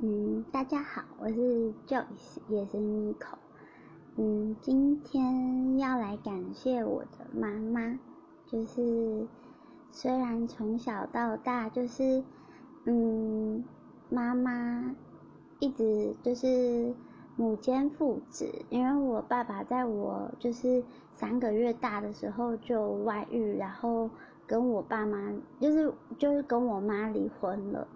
嗯，大家好，我是 Joyce，也是 Nico。嗯，今天要来感谢我的妈妈，就是虽然从小到大就是嗯，妈妈一直就是母兼父职，因为我爸爸在我就是三个月大的时候就外遇，然后跟我爸妈就是就是跟我妈离婚了。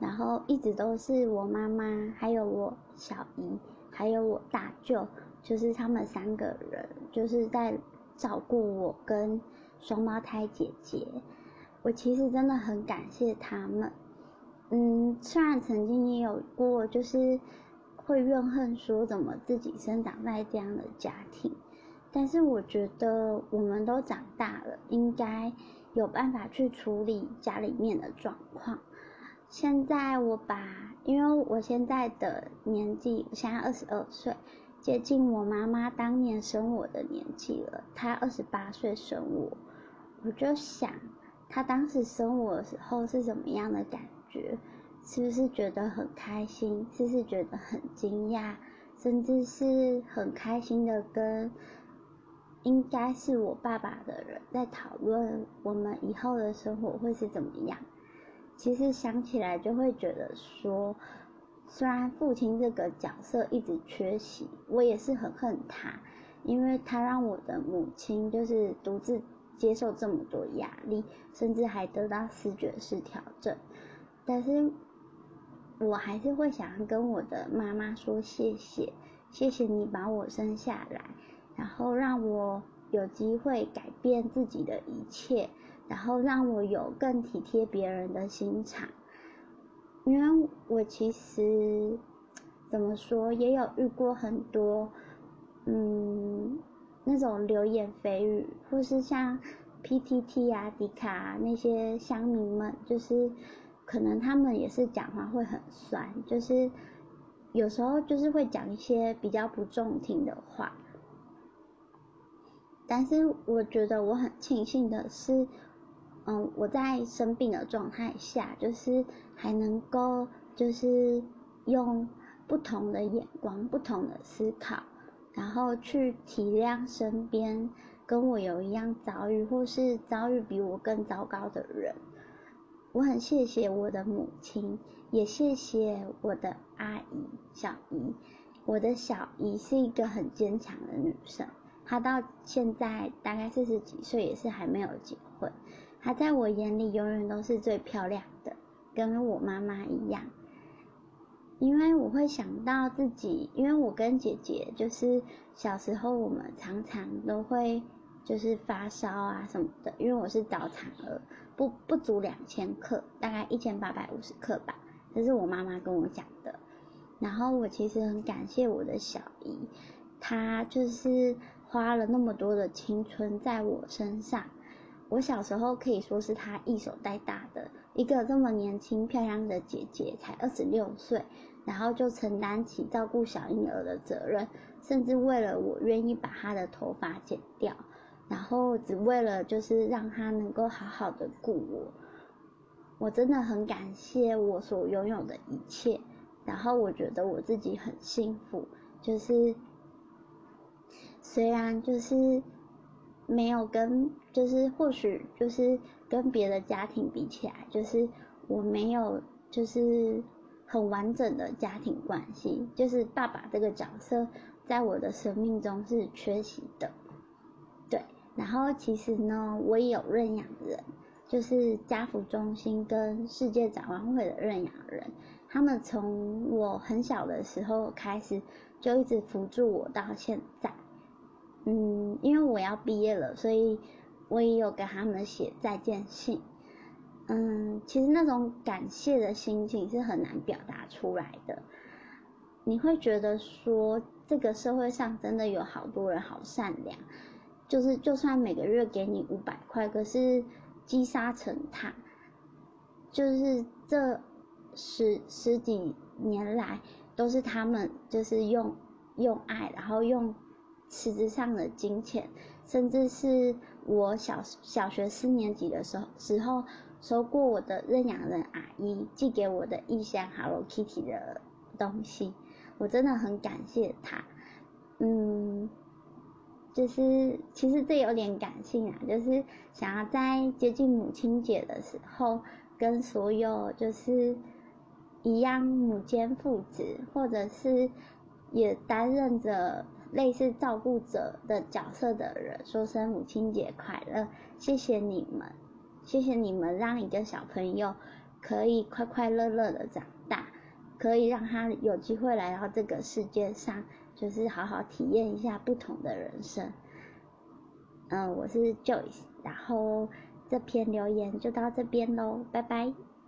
然后一直都是我妈妈，还有我小姨，还有我大舅，就是他们三个人，就是在照顾我跟双胞胎姐姐。我其实真的很感谢他们。嗯，虽然曾经也有过，就是会怨恨说怎么自己生长在这样的家庭，但是我觉得我们都长大了，应该有办法去处理家里面的状况。现在我把，因为我现在的年纪，我现在二十二岁，接近我妈妈当年生我的年纪了。她二十八岁生我，我就想，她当时生我的时候是怎么样的感觉？是不是觉得很开心？是不是觉得很惊讶？甚至是很开心的跟，应该是我爸爸的人在讨论我们以后的生活会是怎么样？其实想起来就会觉得说，虽然父亲这个角色一直缺席，我也是很恨他，因为他让我的母亲就是独自接受这么多压力，甚至还得到视觉失调症。但是，我还是会想要跟我的妈妈说谢谢，谢谢你把我生下来，然后让我有机会改变自己的一切。然后让我有更体贴别人的心肠，因为我其实怎么说也有遇过很多，嗯，那种流言蜚语，或是像 PTT 啊、迪卡那些乡民们，就是可能他们也是讲话会很酸，就是有时候就是会讲一些比较不中听的话。但是我觉得我很庆幸的是。嗯，我在生病的状态下，就是还能够，就是用不同的眼光、不同的思考，然后去体谅身边跟我有一样遭遇，或是遭遇比我更糟糕的人。我很谢谢我的母亲，也谢谢我的阿姨、小姨。我的小姨是一个很坚强的女生，她到现在大概四十几岁，也是还没有结婚。她在我眼里永远都是最漂亮的，跟我妈妈一样。因为我会想到自己，因为我跟姐姐就是小时候我们常常都会就是发烧啊什么的，因为我是早产儿，不不足两千克，大概一千八百五十克吧，这是我妈妈跟我讲的。然后我其实很感谢我的小姨，她就是花了那么多的青春在我身上。我小时候可以说是他一手带大的，一个这么年轻漂亮的姐姐，才二十六岁，然后就承担起照顾小婴儿的责任，甚至为了我愿意把她的头发剪掉，然后只为了就是让她能够好好的顾我。我真的很感谢我所拥有的一切，然后我觉得我自己很幸福，就是虽然就是。没有跟，就是或许就是跟别的家庭比起来，就是我没有就是很完整的家庭关系，就是爸爸这个角色在我的生命中是缺席的，对。然后其实呢，我也有认养人，就是家福中心跟世界展望会的认养人，他们从我很小的时候开始就一直扶助我到现在。嗯，因为我要毕业了，所以我也有给他们写再见信。嗯，其实那种感谢的心情是很难表达出来的。你会觉得说，这个社会上真的有好多人好善良，就是就算每个月给你五百块，可是积沙成塔，就是这十十几年来都是他们就是用用爱，然后用。实质上的金钱，甚至是我小小学四年级的时候时候收过我的认养人阿姨寄给我的一箱 Hello Kitty 的东西，我真的很感谢他。嗯，就是其实这有点感性啊，就是想要在接近母亲节的时候，跟所有就是一样母兼父子，或者是也担任着类似照顾者的角色的人，说声母亲节快乐，谢谢你们，谢谢你们让一个小朋友可以快快乐乐的长大，可以让他有机会来到这个世界上。就是好好体验一下不同的人生。嗯，我是 Joyce，然后这篇留言就到这边喽，拜拜。